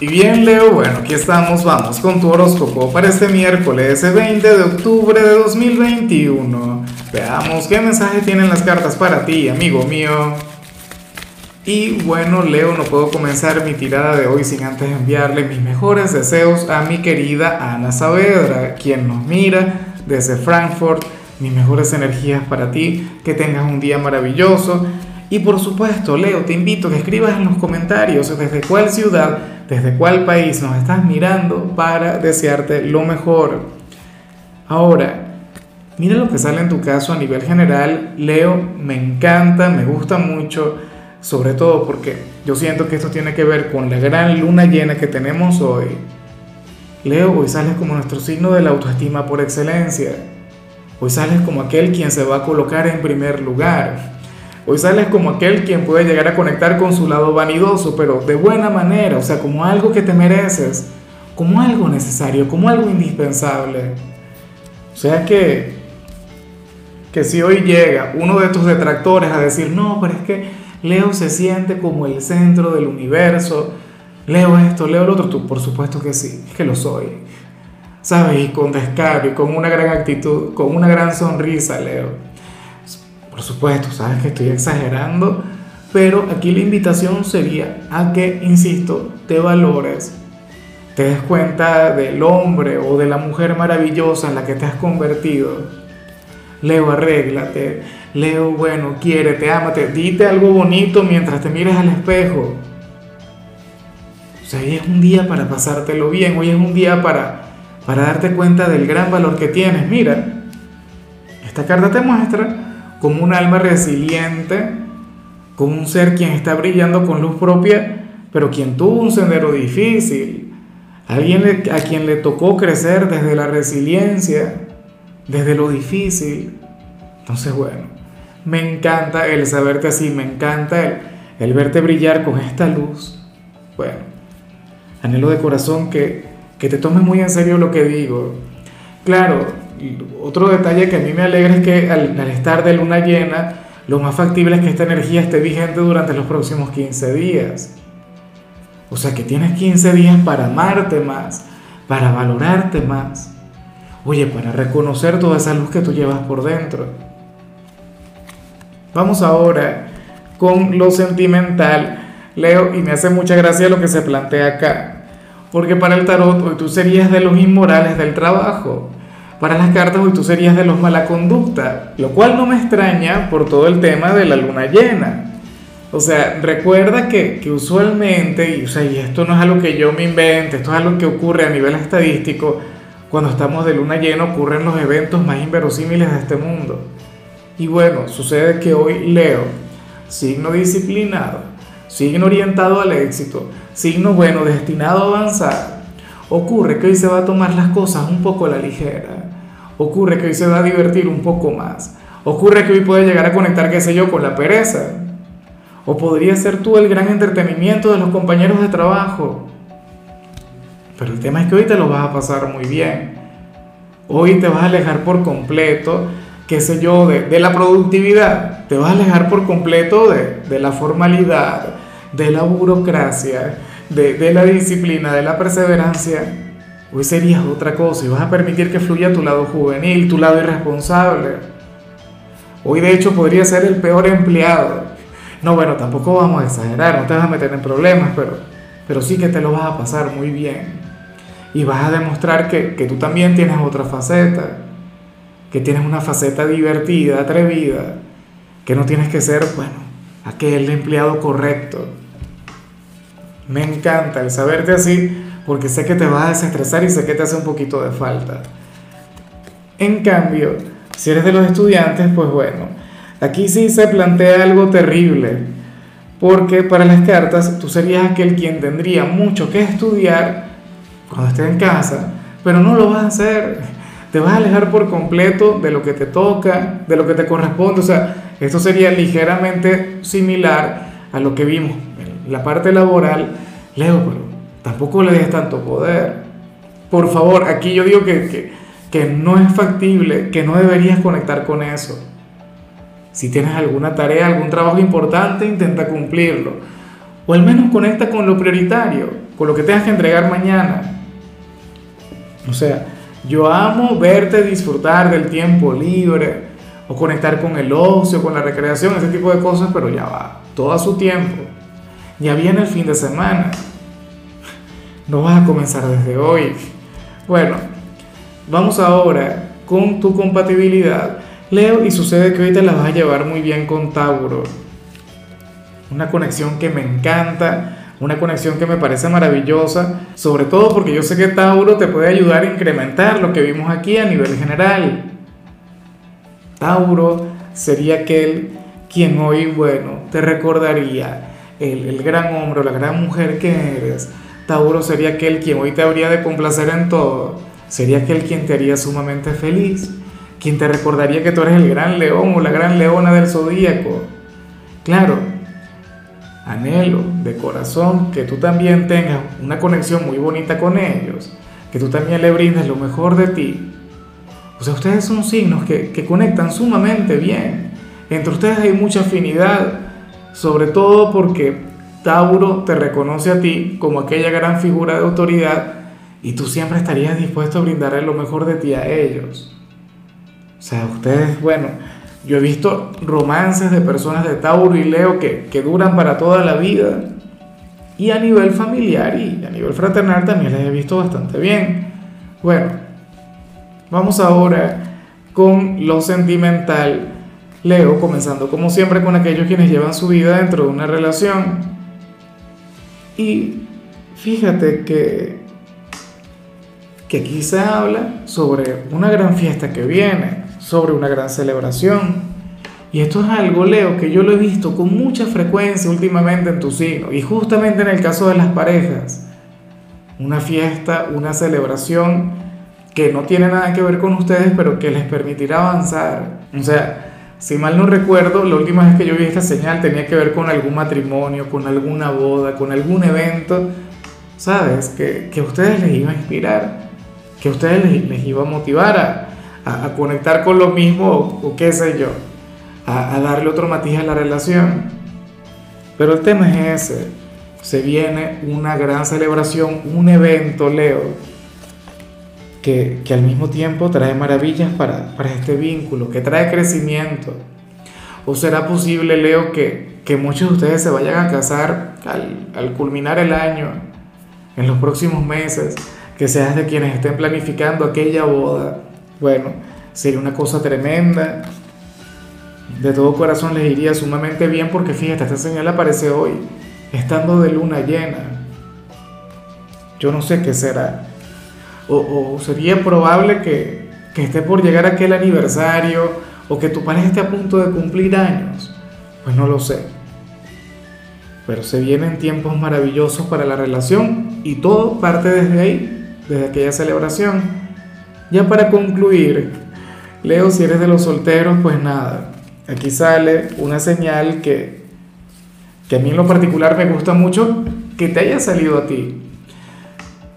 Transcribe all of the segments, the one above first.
Y bien Leo, bueno, aquí estamos, vamos con tu horóscopo para este miércoles 20 de octubre de 2021. Veamos qué mensaje tienen las cartas para ti, amigo mío. Y bueno, Leo, no puedo comenzar mi tirada de hoy sin antes enviarle mis mejores deseos a mi querida Ana Saavedra, quien nos mira desde Frankfurt. Mis mejores energías para ti, que tengas un día maravilloso. Y por supuesto, Leo, te invito a que escribas en los comentarios desde cuál ciudad, desde cuál país nos estás mirando para desearte lo mejor. Ahora, mira lo que sale en tu caso a nivel general. Leo, me encanta, me gusta mucho, sobre todo porque yo siento que esto tiene que ver con la gran luna llena que tenemos hoy. Leo, hoy sales como nuestro signo de la autoestima por excelencia. Hoy sales como aquel quien se va a colocar en primer lugar. Hoy sales como aquel quien puede llegar a conectar con su lado vanidoso, pero de buena manera, o sea, como algo que te mereces, como algo necesario, como algo indispensable. O sea que, que si hoy llega uno de tus detractores a decir, no, pero es que Leo se siente como el centro del universo, leo esto, leo lo otro, tú por supuesto que sí, es que lo soy. ¿sabes? Y con descaro y con una gran actitud, con una gran sonrisa, Leo. Por supuesto, sabes que estoy exagerando, pero aquí la invitación sería a que, insisto, te valores, te des cuenta del hombre o de la mujer maravillosa en la que te has convertido. Leo, arréglate. Leo, bueno, quiérete, ámate. Dite algo bonito mientras te mires al espejo. O sea, hoy es un día para pasártelo bien, hoy es un día para para darte cuenta del gran valor que tienes. Mira, esta carta te muestra como un alma resiliente, como un ser quien está brillando con luz propia, pero quien tuvo un sendero difícil, alguien a quien le tocó crecer desde la resiliencia, desde lo difícil. Entonces, bueno, me encanta el saberte así, me encanta el, verte brillar con esta luz. Bueno, anhelo de corazón que que te tomes muy en serio lo que digo. Claro, otro detalle que a mí me alegra es que al, estar de luna llena, lo más factible es que esta energía esté vigente durante los próximos 15 días. O sea que tienes 15 días para amarte más, para valorarte más. Oye, para reconocer toda esa luz que tú llevas por dentro. Vamos ahora con lo sentimental, Leo, y me hace mucha gracia lo que se plantea acá. Porque para el tarot hoy tú serías de los inmorales del trabajo. Para las cartas hoy tú serías de los mala conducta, lo cual no me extraña por todo el tema de la luna llena. O sea, recuerda que, que usualmente, y, o sea, y esto no es algo que yo me invente, esto es algo que ocurre a nivel estadístico, cuando estamos de luna llena ocurren los eventos más inverosímiles de este mundo. Y bueno, sucede que hoy Leo, signo disciplinado, signo orientado al éxito, signo bueno, destinado a avanzar, ocurre que hoy se va a tomar las cosas un poco a la ligera, ocurre que hoy se va a divertir un poco más, ocurre que hoy puede llegar a conectar, qué sé yo, con la pereza, o podría ser tú el gran entretenimiento de los compañeros de trabajo. Pero el tema es que hoy te lo vas a pasar muy bien. Hoy te vas a alejar por completo, qué sé yo, de, la productividad. Te vas a alejar por completo de, de la formalidad, de la burocracia, de, la disciplina, de la perseverancia, hoy serías otra cosa y vas a permitir que fluya tu lado juvenil, tu lado irresponsable. Hoy de hecho podría ser el peor empleado. No, bueno, tampoco vamos a exagerar, no te vas a meter en problemas, pero, pero sí que te lo vas a pasar muy bien. Y vas a demostrar que, que tú también tienes otra faceta, que tienes una faceta divertida, atrevida, que no tienes que ser, bueno, aquel empleado correcto, me encanta el saberte así porque sé que te vas a desestresar y sé que te hace un poquito de falta. En cambio, si eres de los estudiantes, pues bueno, aquí sí se plantea algo terrible, porque para las cartas tú serías aquel quien tendría mucho que estudiar cuando estés en casa, pero no lo vas a hacer. Te vas a alejar por completo de lo que te toca, de lo que te corresponde. O sea, esto sería ligeramente similar a lo que vimos la parte laboral, Leo, pero tampoco le des tanto poder. Por favor, aquí yo digo que, que, no es factible, que no deberías conectar con eso. Si tienes alguna tarea, algún trabajo importante, intenta cumplirlo. O al menos conecta con lo prioritario, con lo que tengas que entregar mañana. O sea, yo amo verte disfrutar del tiempo libre o conectar con el ocio, con la recreación, ese tipo de cosas, pero ya va, todo a su tiempo. Ya viene el fin de semana. No vas a comenzar desde hoy. Bueno, vamos ahora con tu compatibilidad. Leo, y sucede que hoy te la vas a llevar muy bien con Tauro. Una conexión que me encanta, una conexión que me parece maravillosa, sobre todo porque yo sé que Tauro te puede ayudar a incrementar lo que vimos aquí a nivel general. Tauro sería aquel quien hoy, bueno, te recordaría el, el gran hombre o la gran mujer que eres. Tauro sería aquel quien hoy te habría de complacer en todo. Sería aquel quien te haría sumamente feliz. Quien te recordaría que tú eres el gran león o la gran leona del zodíaco. Claro, anhelo de corazón que tú también tengas una conexión muy bonita con ellos. Que tú también le brindes lo mejor de ti. O sea, ustedes son signos que, que conectan sumamente bien. Entre ustedes hay mucha afinidad, sobre todo porque Tauro te reconoce a ti como aquella gran figura de autoridad y tú siempre estarías dispuesto a brindarle lo mejor de ti a ellos. O sea, ustedes, bueno, yo he visto romances de personas de Tauro y Leo que, que duran para toda la vida. Y a nivel familiar y a nivel fraternal también les he visto bastante bien. Bueno, vamos ahora con lo sentimental. Leo, comenzando como siempre con aquellos quienes llevan su vida dentro de una relación. Y fíjate que, que aquí se habla sobre una gran fiesta que viene, sobre una gran celebración. Y esto es algo, Leo, que yo lo he visto con mucha frecuencia últimamente en tu signo, y justamente en el caso de las parejas. Una fiesta, una celebración que no tiene nada que ver con ustedes, pero que les permitirá avanzar. O sea, si mal no recuerdo, la última vez que yo vi esta señal tenía que ver con algún matrimonio, con alguna boda, con algún evento, ¿sabes? Que, que a ustedes les iba a inspirar, que a ustedes les, iba a motivar a, a, conectar con lo mismo o, qué sé yo, a, a darle otro matiz a la relación. Pero el tema es ese, se viene una gran celebración, un evento, Leo, que, al mismo tiempo trae maravillas para, este vínculo, que trae crecimiento. ¿O será posible, Leo, que, que muchos de ustedes se vayan a casar al, al, culminar el año, en los próximos meses, que seas de quienes estén planificando aquella boda? Bueno, sería una cosa tremenda. De todo corazón les iría sumamente bien porque fíjate, esta señal aparece hoy, estando de luna llena. Yo no sé qué será o, sería probable que, esté por llegar aquel aniversario o que tu pareja esté a punto de cumplir años. Pues no lo sé. Pero se vienen tiempos maravillosos para la relación y todo parte desde ahí, desde aquella celebración. Ya para concluir, Leo, si eres de los solteros, pues nada, aquí sale una señal que, que a mí en lo particular me gusta mucho que te haya salido a ti.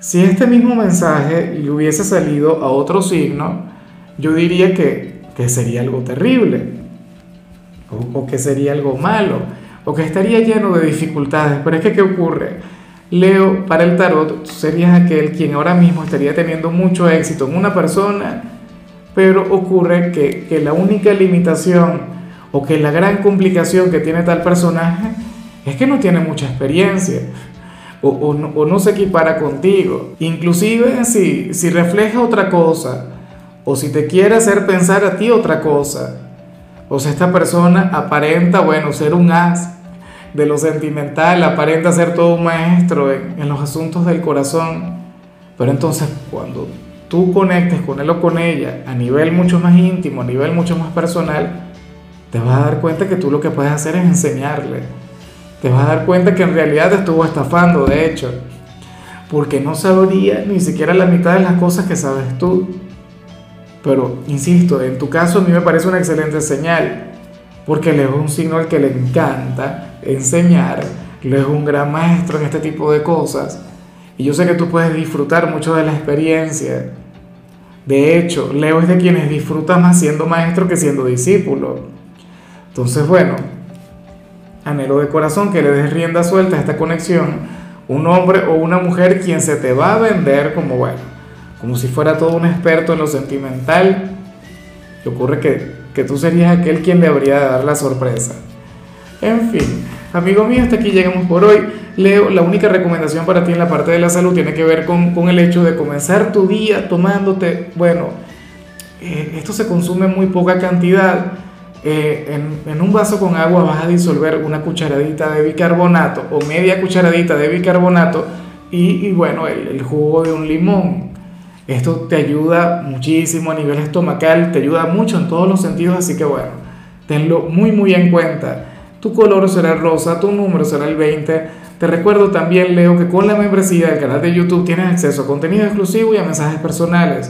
Si este mismo mensaje le hubiese salido a otro signo, yo diría que, que sería algo terrible, o, que sería algo malo, o que estaría lleno de dificultades. Pero es que, ¿qué ocurre? Leo, para el tarot, serías aquel quien ahora mismo estaría teniendo mucho éxito en una persona, pero ocurre que, que la única limitación o que la gran complicación que tiene tal personaje es que no tiene mucha experiencia o, no, se equipara contigo. Inclusive si, si refleja otra cosa o si te quiere hacer pensar a ti otra cosa. O sea, esta persona aparenta, bueno, ser un as de lo sentimental, aparenta ser todo un maestro en, en los asuntos del corazón. Pero entonces cuando tú conectes con él o con ella a nivel mucho más íntimo, a nivel mucho más personal, te vas a dar cuenta que tú lo que puedes hacer es enseñarle te vas a dar cuenta que en realidad te estuvo estafando, de hecho, porque no sabría ni siquiera la mitad de las cosas que sabes tú. Pero, insisto, en tu caso a mí me parece una excelente señal, porque Leo es un signo al que le encanta enseñar, Leo es un gran maestro en este tipo de cosas, y yo sé que tú puedes disfrutar mucho de la experiencia. De hecho, Leo es de quienes disfruta más siendo maestro que siendo discípulo. Entonces, bueno, anhelo de corazón que le des rienda suelta a esta conexión, un hombre o una mujer quien se te va a vender como bueno, como si fuera todo un experto en lo sentimental. Y ocurre que, que tú serías aquel quien le habría de dar la sorpresa. En fin, amigo mío, hasta aquí llegamos por hoy. Leo, la única recomendación para ti en la parte de la salud tiene que ver con, con el hecho de comenzar tu día tomándote, bueno, eh, esto se consume en muy poca cantidad. Eh, en, un vaso con agua vas a disolver una cucharadita de bicarbonato o media cucharadita de bicarbonato y, y bueno, el, el, jugo de un limón. Esto te ayuda muchísimo a nivel estomacal, te ayuda mucho en todos los sentidos, así que bueno, tenlo muy muy en cuenta. Tu color será rosa, tu número será el 20. Te recuerdo también, Leo, que con la membresía del canal de YouTube tienes acceso a contenido exclusivo y a mensajes personales.